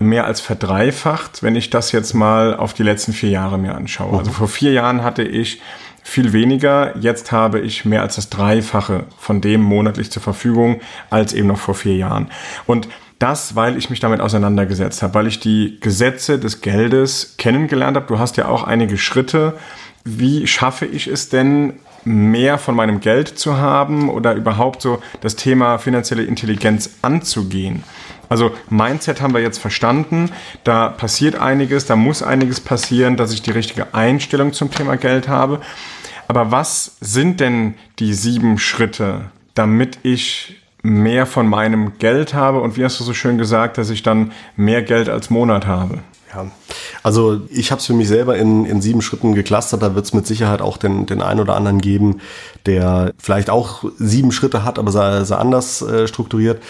Speaker 1: mehr als verdreifacht, wenn ich das jetzt mal auf die letzten vier Jahre mir anschaue. Also vor vier Jahren hatte ich viel weniger, jetzt habe ich mehr als das Dreifache von dem monatlich zur Verfügung als eben noch vor vier Jahren. Und das, weil ich mich damit auseinandergesetzt habe, weil ich die Gesetze des Geldes kennengelernt habe. Du hast ja auch einige Schritte. Wie schaffe ich es denn, mehr von meinem Geld zu haben oder überhaupt so das Thema finanzielle Intelligenz anzugehen? Also Mindset haben wir jetzt verstanden, da passiert einiges, da muss einiges passieren, dass ich die richtige Einstellung zum Thema Geld habe. Aber was sind denn die sieben Schritte, damit ich mehr von meinem Geld habe und wie hast du so schön gesagt, dass ich dann mehr Geld als Monat habe?
Speaker 4: Ja, also ich habe es für mich selber in, in sieben Schritten geklustert. Da wird es mit Sicherheit auch den, den einen oder anderen geben, der vielleicht auch sieben Schritte hat, aber sei, sei anders äh, strukturiert.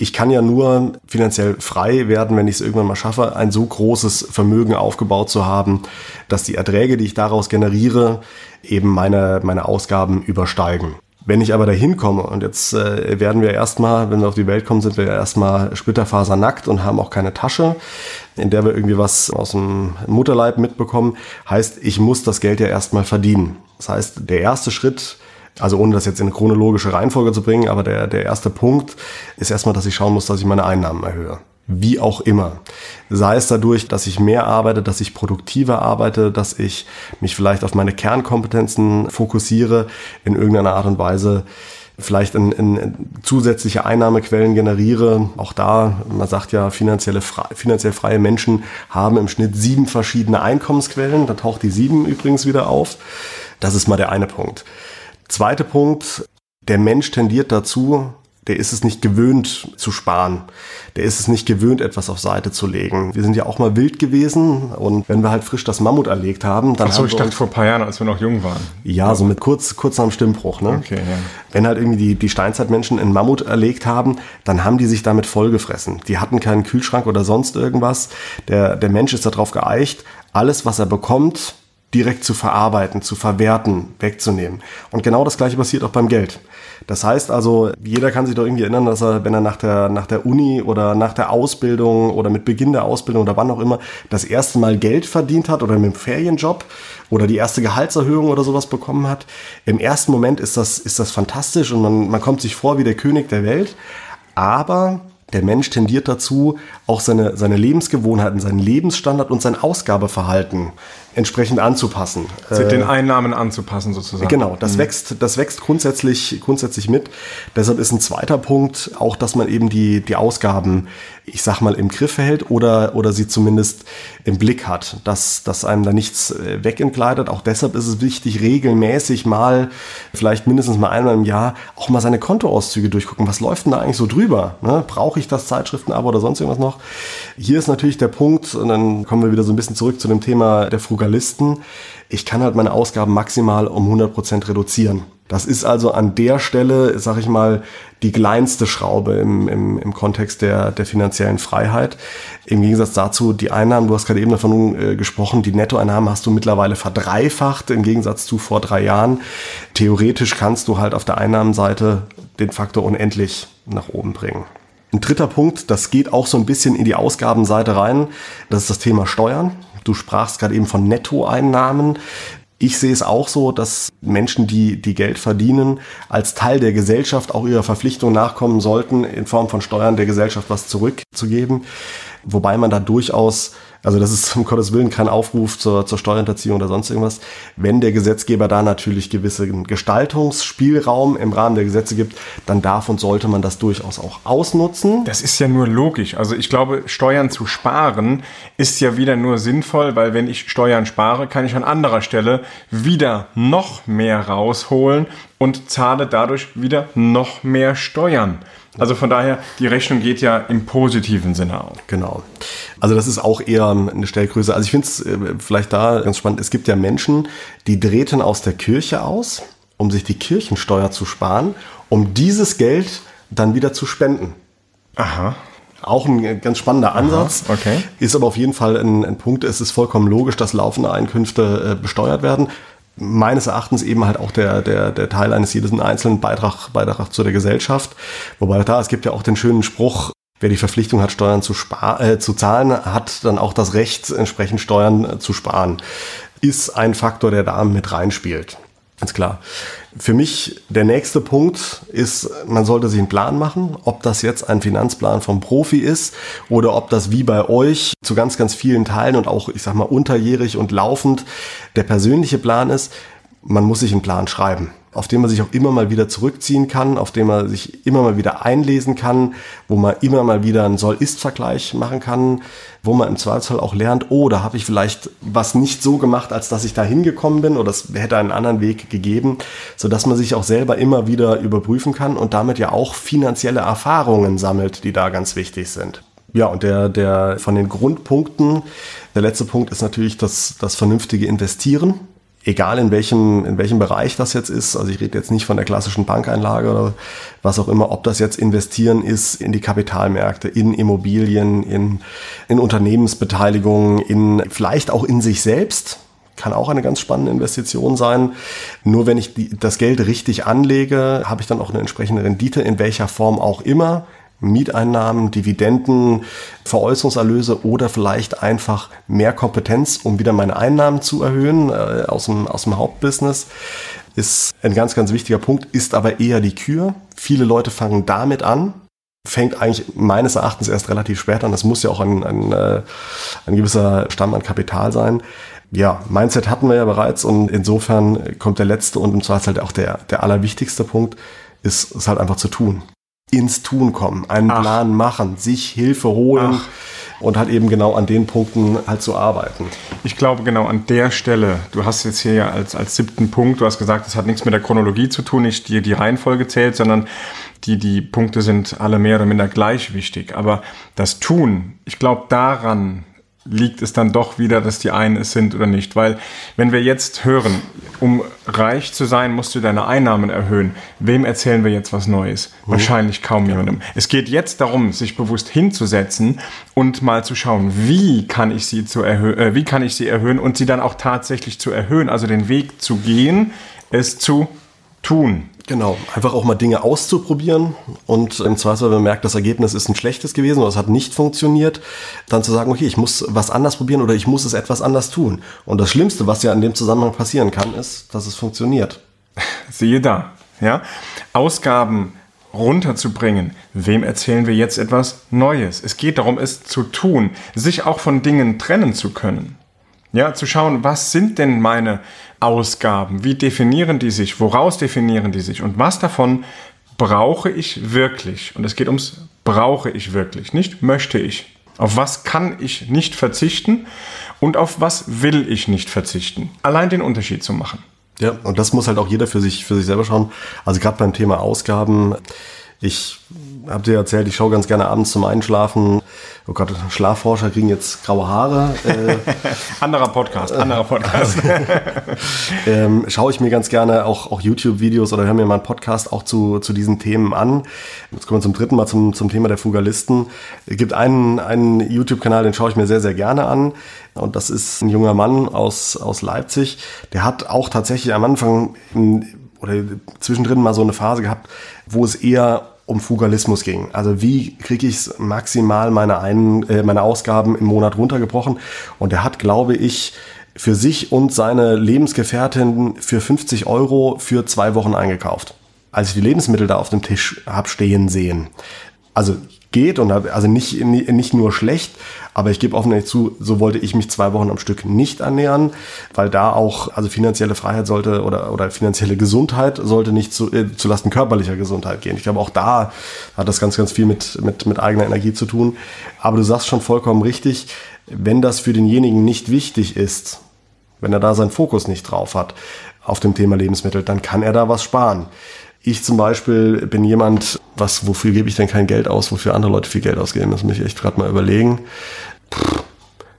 Speaker 4: Ich kann ja nur finanziell frei werden, wenn ich es irgendwann mal schaffe, ein so großes Vermögen aufgebaut zu haben, dass die Erträge, die ich daraus generiere, eben meine, meine Ausgaben übersteigen. Wenn ich aber dahin komme und jetzt äh, werden wir erstmal, wenn wir auf die Welt kommen, sind wir erstmal splitterfasernackt und haben auch keine Tasche, in der wir irgendwie was aus dem Mutterleib mitbekommen, heißt, ich muss das Geld ja erstmal verdienen. Das heißt, der erste Schritt, also ohne das jetzt in chronologische Reihenfolge zu bringen, aber der, der erste Punkt ist erstmal, dass ich schauen muss, dass ich meine Einnahmen erhöhe. Wie auch immer. Sei es dadurch, dass ich mehr arbeite, dass ich produktiver arbeite, dass ich mich vielleicht auf meine Kernkompetenzen fokussiere, in irgendeiner Art und Weise vielleicht in, in zusätzliche Einnahmequellen generiere. Auch da, man sagt ja, finanzielle, finanziell freie Menschen haben im Schnitt sieben verschiedene Einkommensquellen. Da taucht die sieben übrigens wieder auf. Das ist mal der eine Punkt. Zweiter Punkt, der Mensch tendiert dazu, der ist es nicht gewöhnt zu sparen. Der ist es nicht gewöhnt, etwas auf Seite zu legen. Wir sind ja auch mal wild gewesen und wenn wir halt frisch das Mammut erlegt haben, dann.
Speaker 1: Ach so,
Speaker 4: haben
Speaker 1: ich dachte vor ein paar Jahren, als wir noch jung waren.
Speaker 4: ja, so mit kurz, kurz am Stimmbruch, ne?
Speaker 1: Okay, ja.
Speaker 4: Wenn halt irgendwie die, die Steinzeitmenschen einen Mammut erlegt haben, dann haben die sich damit vollgefressen. Die hatten keinen Kühlschrank oder sonst irgendwas. Der, der Mensch ist darauf geeicht, alles, was er bekommt, direkt zu verarbeiten, zu verwerten, wegzunehmen. Und genau das gleiche passiert auch beim Geld. Das heißt also, jeder kann sich doch irgendwie erinnern, dass er, wenn er nach der, nach der Uni oder nach der Ausbildung oder mit Beginn der Ausbildung oder wann auch immer das erste Mal Geld verdient hat oder mit einem Ferienjob oder die erste Gehaltserhöhung oder sowas bekommen hat. Im ersten Moment ist das, ist das fantastisch und man, man kommt sich vor wie der König der Welt. Aber der Mensch tendiert dazu, auch seine, seine Lebensgewohnheiten, seinen Lebensstandard und sein Ausgabeverhalten entsprechend anzupassen.
Speaker 1: Den Einnahmen anzupassen sozusagen.
Speaker 4: Genau, das mhm. wächst, das wächst grundsätzlich, grundsätzlich mit. Deshalb ist ein zweiter Punkt auch, dass man eben die, die Ausgaben, ich sag mal, im Griff hält oder, oder sie zumindest im Blick hat, dass, dass einem da nichts äh, wegentgleitet. Auch deshalb ist es wichtig, regelmäßig mal, vielleicht mindestens mal einmal im Jahr, auch mal seine Kontoauszüge durchgucken. Was läuft denn da eigentlich so drüber? Ne? Brauche ich das Zeitschriftenabo oder sonst irgendwas noch? Hier ist natürlich der Punkt, und dann kommen wir wieder so ein bisschen zurück zu dem Thema der Frugal Frugalisten, ich kann halt meine Ausgaben maximal um 100% reduzieren. Das ist also an der Stelle, sag ich mal, die kleinste Schraube im, im, im Kontext der, der finanziellen Freiheit. Im Gegensatz dazu, die Einnahmen, du hast gerade eben davon äh, gesprochen, die Nettoeinnahmen hast du mittlerweile verdreifacht im Gegensatz zu vor drei Jahren. Theoretisch kannst du halt auf der Einnahmenseite den Faktor unendlich nach oben bringen. Ein dritter Punkt, das geht auch so ein bisschen in die Ausgabenseite rein, das ist das Thema Steuern. Du sprachst gerade eben von Nettoeinnahmen. Ich sehe es auch so, dass Menschen, die, die Geld verdienen, als Teil der Gesellschaft auch ihrer Verpflichtung nachkommen sollten, in Form von Steuern der Gesellschaft was zurückzugeben. Wobei man da durchaus also das ist [laughs] um Gottes Willen kein Aufruf zur, zur Steuerhinterziehung oder sonst irgendwas. Wenn der Gesetzgeber da natürlich gewissen Gestaltungsspielraum im Rahmen der Gesetze gibt, dann darf und sollte man das durchaus auch ausnutzen.
Speaker 1: Das ist ja nur logisch. Also ich glaube, Steuern zu sparen ist ja wieder nur sinnvoll, weil wenn ich Steuern spare, kann ich an anderer Stelle wieder noch mehr rausholen und zahle dadurch wieder noch mehr Steuern. Also von daher, die Rechnung geht ja im positiven Sinne auf.
Speaker 4: Genau. Also das ist auch eher eine Stellgröße. Also ich finde es äh, vielleicht da ganz spannend. Es gibt ja Menschen, die drehten aus der Kirche aus, um sich die Kirchensteuer zu sparen, um dieses Geld dann wieder zu spenden.
Speaker 1: Aha.
Speaker 4: Auch ein ganz spannender Ansatz.
Speaker 1: Aha, okay.
Speaker 4: Ist aber auf jeden Fall ein, ein, Punkt. Es ist vollkommen logisch, dass laufende Einkünfte äh, besteuert werden meines Erachtens eben halt auch der, der, der Teil eines jeden einzelnen Beitrag, Beitrag zu der Gesellschaft. Wobei da, es gibt ja auch den schönen Spruch, wer die Verpflichtung hat, Steuern zu, spar äh, zu zahlen, hat dann auch das Recht, entsprechend Steuern äh, zu sparen. Ist ein Faktor, der da mit reinspielt. Ganz klar. Für mich der nächste Punkt ist, man sollte sich einen Plan machen, ob das jetzt ein Finanzplan vom Profi ist oder ob das wie bei euch zu ganz, ganz vielen Teilen und auch, ich sag mal, unterjährig und laufend der persönliche Plan ist. Man muss sich einen Plan schreiben auf den man sich auch immer mal wieder zurückziehen kann, auf den man sich immer mal wieder einlesen kann, wo man immer mal wieder einen Soll-Ist-Vergleich machen kann, wo man im Zweifelsfall auch lernt, oh, da habe ich vielleicht was nicht so gemacht, als dass ich da hingekommen bin oder es hätte einen anderen Weg gegeben, sodass man sich auch selber immer wieder überprüfen kann und damit ja auch finanzielle Erfahrungen sammelt, die da ganz wichtig sind. Ja, und der, der von den Grundpunkten, der letzte Punkt ist natürlich das, das vernünftige Investieren egal in welchem, in welchem Bereich das jetzt ist, also ich rede jetzt nicht von der klassischen Bankeinlage oder was auch immer, ob das jetzt investieren ist in die Kapitalmärkte, in Immobilien, in, in Unternehmensbeteiligungen, in, vielleicht auch in sich selbst, kann auch eine ganz spannende Investition sein. Nur wenn ich die, das Geld richtig anlege, habe ich dann auch eine entsprechende Rendite, in welcher Form auch immer. Mieteinnahmen, Dividenden, Veräußerungserlöse oder vielleicht einfach mehr Kompetenz, um wieder meine Einnahmen zu erhöhen äh, aus, dem, aus dem Hauptbusiness, ist ein ganz, ganz wichtiger Punkt, ist aber eher die Kür. Viele Leute fangen damit an, fängt eigentlich meines Erachtens erst relativ spät an. Das muss ja auch ein, ein, äh, ein gewisser Stamm an Kapital sein. Ja, Mindset hatten wir ja bereits und insofern kommt der letzte und im Zweifel halt auch der, der allerwichtigste Punkt, ist es halt einfach zu tun ins Tun kommen, einen Ach. Plan machen, sich Hilfe holen. Ach und halt eben genau an den Punkten halt zu arbeiten.
Speaker 1: Ich glaube genau an der Stelle, du hast jetzt hier ja als, als siebten Punkt, du hast gesagt, es hat nichts mit der Chronologie zu tun, nicht die, die Reihenfolge zählt, sondern die, die Punkte sind alle mehr oder minder gleich wichtig. Aber das Tun, ich glaube daran liegt es dann doch wieder, dass die einen es sind oder nicht. Weil wenn wir jetzt hören, um reich zu sein, musst du deine Einnahmen erhöhen. Wem erzählen wir jetzt was Neues? Mhm. Wahrscheinlich kaum jemandem. Es geht jetzt darum, sich bewusst hinzusetzen und mal zu schauen, wie kann ich sie zu erhöhen, äh, wie kann ich sie erhöhen und sie dann auch tatsächlich zu erhöhen. Also den Weg zu gehen, es zu tun.
Speaker 4: Genau, einfach auch mal Dinge auszuprobieren und im Zweifel, wenn man merkt, das Ergebnis ist ein schlechtes gewesen oder es hat nicht funktioniert, dann zu sagen, okay, ich muss was anders probieren oder ich muss es etwas anders tun. Und das Schlimmste, was ja in dem Zusammenhang passieren kann, ist, dass es funktioniert. [laughs]
Speaker 1: Siehe da, ja. Ausgaben runterzubringen. Wem erzählen wir jetzt etwas Neues? Es geht darum, es zu tun, sich auch von Dingen trennen zu können. Ja, zu schauen, was sind denn meine Ausgaben? Wie definieren die sich? Woraus definieren die sich? Und was davon brauche ich wirklich? Und es geht ums brauche ich wirklich, nicht möchte ich. Auf was kann ich nicht verzichten und auf was will ich nicht verzichten? Allein den Unterschied zu machen.
Speaker 4: Ja, und das muss halt auch jeder für sich, für sich selber schauen. Also gerade beim Thema Ausgaben, ich habe dir erzählt, ich schaue ganz gerne abends zum Einschlafen oh Gott, Schlafforscher kriegen jetzt graue Haare. Äh, [laughs]
Speaker 1: anderer Podcast, anderer Podcast. [laughs]
Speaker 4: ähm, schaue ich mir ganz gerne auch, auch YouTube-Videos oder höre mir mal einen Podcast auch zu, zu diesen Themen an. Jetzt kommen wir zum dritten Mal zum, zum Thema der Fugalisten. Es gibt einen, einen YouTube-Kanal, den schaue ich mir sehr, sehr gerne an. Und das ist ein junger Mann aus, aus Leipzig. Der hat auch tatsächlich am Anfang oder zwischendrin mal so eine Phase gehabt, wo es eher um Fugalismus ging. Also wie kriege ich maximal meine, Ein äh, meine Ausgaben im Monat runtergebrochen? Und er hat, glaube ich, für sich und seine Lebensgefährtin für 50 Euro für zwei Wochen eingekauft. Als ich die Lebensmittel da auf dem Tisch hab stehen sehen. Also geht und also nicht, nicht nur schlecht, aber ich gebe offen zu, so wollte ich mich zwei Wochen am Stück nicht ernähren, weil da auch, also finanzielle Freiheit sollte oder, oder finanzielle Gesundheit sollte nicht zu, äh, zu Lasten körperlicher Gesundheit gehen. Ich glaube, auch da hat das ganz, ganz viel mit, mit, mit eigener Energie zu tun. Aber du sagst schon vollkommen richtig, wenn das für denjenigen nicht wichtig ist, wenn er da seinen Fokus nicht drauf hat auf dem Thema Lebensmittel, dann kann er da was sparen. Ich zum Beispiel bin jemand, was, wofür gebe ich denn kein Geld aus, wofür andere Leute viel Geld ausgeben? Das muss ich echt gerade mal überlegen. Pff,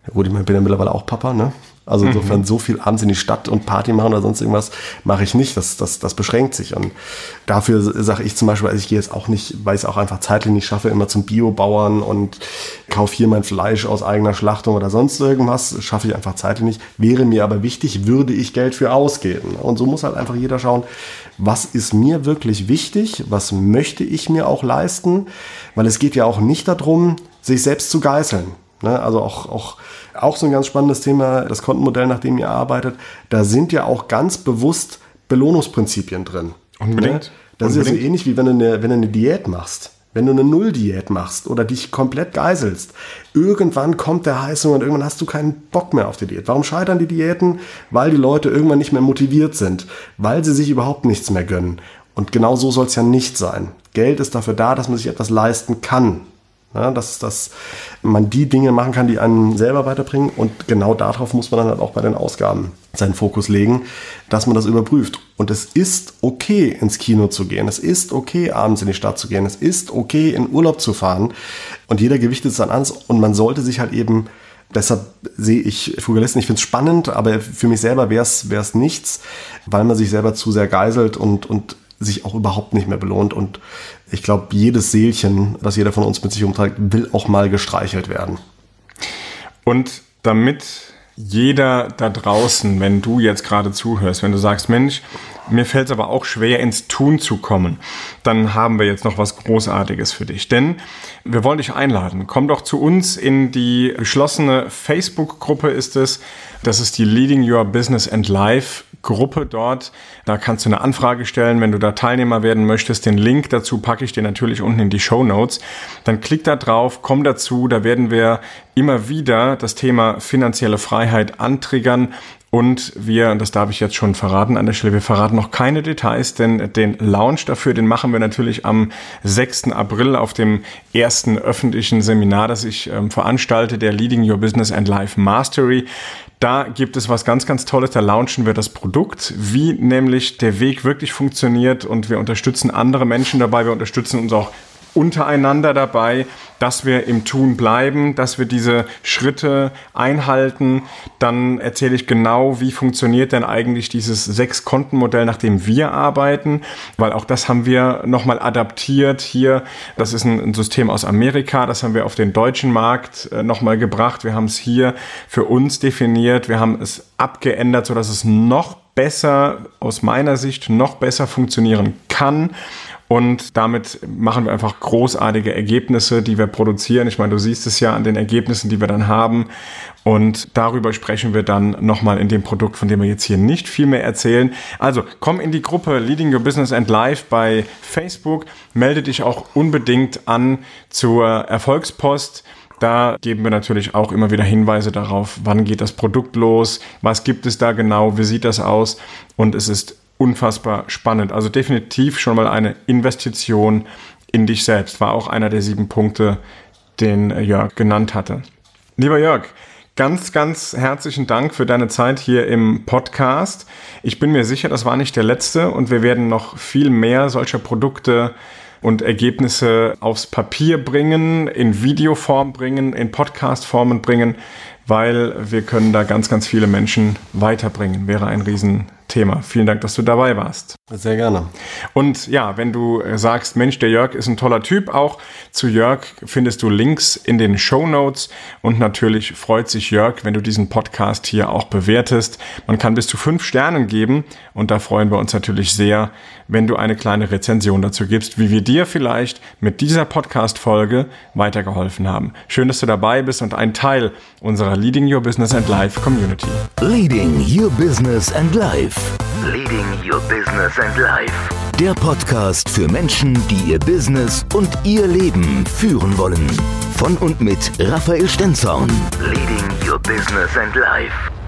Speaker 4: ja gut, ich bin ja mittlerweile auch Papa, ne? Also mhm. insofern mhm. so viel abends in die Stadt und Party machen oder sonst irgendwas mache ich nicht. Das, das, das beschränkt sich. Und dafür sage ich zum Beispiel, also ich gehe jetzt auch nicht, weil ich es auch einfach zeitlich nicht schaffe, immer zum Biobauern und kaufe hier mein Fleisch aus eigener Schlachtung oder sonst irgendwas. Schaffe ich einfach zeitlich nicht. Wäre mir aber wichtig, würde ich Geld für ausgeben. Und so muss halt einfach jeder schauen, was ist mir wirklich wichtig, was möchte ich mir auch leisten, weil es geht ja auch nicht darum, sich selbst zu geißeln. Ne? Also auch, auch, auch so ein ganz spannendes Thema, das Kontenmodell, nach dem ihr arbeitet, da sind ja auch ganz bewusst Belohnungsprinzipien drin.
Speaker 1: Unbedingt.
Speaker 4: Ne? Das Unbedingt. ist ja so ähnlich wie wenn du eine, wenn du eine Diät machst. Wenn du eine Nulldiät machst oder dich komplett geiselst, irgendwann kommt der Heißung und irgendwann hast du keinen Bock mehr auf die Diät. Warum scheitern die Diäten? Weil die Leute irgendwann nicht mehr motiviert sind, weil sie sich überhaupt nichts mehr gönnen. Und genau so soll es ja nicht sein. Geld ist dafür da, dass man sich etwas leisten kann. Ja, dass, dass man die Dinge machen kann, die einen selber weiterbringen. Und genau darauf muss man dann halt auch bei den Ausgaben seinen Fokus legen, dass man das überprüft. Und es ist okay, ins Kino zu gehen. Es ist okay, abends in die Stadt zu gehen. Es ist okay, in Urlaub zu fahren. Und jeder gewichtet es dann an. Und man sollte sich halt eben Deshalb sehe ich Fugalisten, ich finde es spannend, aber für mich selber wäre es nichts, weil man sich selber zu sehr geiselt und, und sich auch überhaupt nicht mehr belohnt. Und ich glaube, jedes Seelchen, was jeder von uns mit sich umträgt, will auch mal gestreichelt werden.
Speaker 1: Und damit jeder da draußen, wenn du jetzt gerade zuhörst, wenn du sagst, Mensch, mir fällt es aber auch schwer, ins Tun zu kommen, dann haben wir jetzt noch was Großartiges für dich. Denn wir wollen dich einladen. Komm doch zu uns in die geschlossene Facebook-Gruppe ist es. Das ist die Leading Your Business and Life Gruppe dort. Da kannst du eine Anfrage stellen, wenn du da Teilnehmer werden möchtest. Den Link dazu packe ich dir natürlich unten in die Show Notes. Dann klick da drauf, komm dazu. Da werden wir immer wieder das Thema finanzielle Freiheit antriggern. Und wir, das darf ich jetzt schon verraten an der Stelle, wir verraten noch keine Details, denn den Launch dafür, den machen wir natürlich am 6. April auf dem ersten öffentlichen Seminar, das ich ähm, veranstalte, der Leading Your Business and Life Mastery. Da gibt es was ganz, ganz Tolles. Da launchen wir das Produkt, wie nämlich der Weg wirklich funktioniert und wir unterstützen andere Menschen dabei. Wir unterstützen uns auch untereinander dabei, dass wir im Tun bleiben, dass wir diese Schritte einhalten. Dann erzähle ich genau, wie funktioniert denn eigentlich dieses Sechs-Konten-Modell, nach dem wir arbeiten, weil auch das haben wir nochmal adaptiert hier. Das ist ein, System aus Amerika, das haben wir auf den deutschen Markt äh, nochmal gebracht. Wir haben es hier für uns definiert, wir haben es abgeändert, sodass es noch besser, aus meiner Sicht, noch besser funktionieren kann. Und damit machen wir einfach großartige Ergebnisse, die wir produzieren. Ich meine, du siehst es ja an den Ergebnissen, die wir dann haben. Und darüber sprechen wir dann nochmal in dem Produkt, von dem wir jetzt hier nicht viel mehr erzählen. Also komm in die Gruppe Leading Your Business and Life bei Facebook. Melde dich auch unbedingt an zur Erfolgspost. Da geben wir natürlich auch immer wieder Hinweise darauf, wann geht das Produkt los, was gibt es da genau, wie sieht das aus. Und es ist unfassbar spannend. Also definitiv schon mal eine Investition in dich selbst. War auch einer der sieben Punkte, den Jörg genannt hatte. Lieber Jörg, ganz, ganz herzlichen Dank für deine Zeit hier im Podcast. Ich bin mir sicher, das war nicht der letzte und wir werden noch viel mehr solcher Produkte und Ergebnisse aufs Papier bringen, in Videoform bringen, in Podcastformen bringen, weil wir können da ganz, ganz viele Menschen weiterbringen. Wäre ein riesen Thema. Vielen Dank, dass du dabei warst.
Speaker 4: Sehr gerne.
Speaker 1: Und ja, wenn du sagst, Mensch, der Jörg ist ein toller Typ, auch zu Jörg findest du Links in den Show Notes. Und natürlich freut sich Jörg, wenn du diesen Podcast hier auch bewertest. Man kann bis zu fünf Sternen geben und da freuen wir uns natürlich sehr, wenn du eine kleine Rezension dazu gibst, wie wir dir vielleicht mit dieser Podcast-Folge weitergeholfen haben. Schön, dass du dabei bist und ein Teil unserer Leading Your Business and Life Community.
Speaker 2: Leading Your Business and Life
Speaker 3: Leading Your Business and Life.
Speaker 2: Der Podcast für Menschen, die ihr Business und ihr Leben führen wollen. Von und mit Raphael Stenzorn.
Speaker 3: Leading Your Business and Life.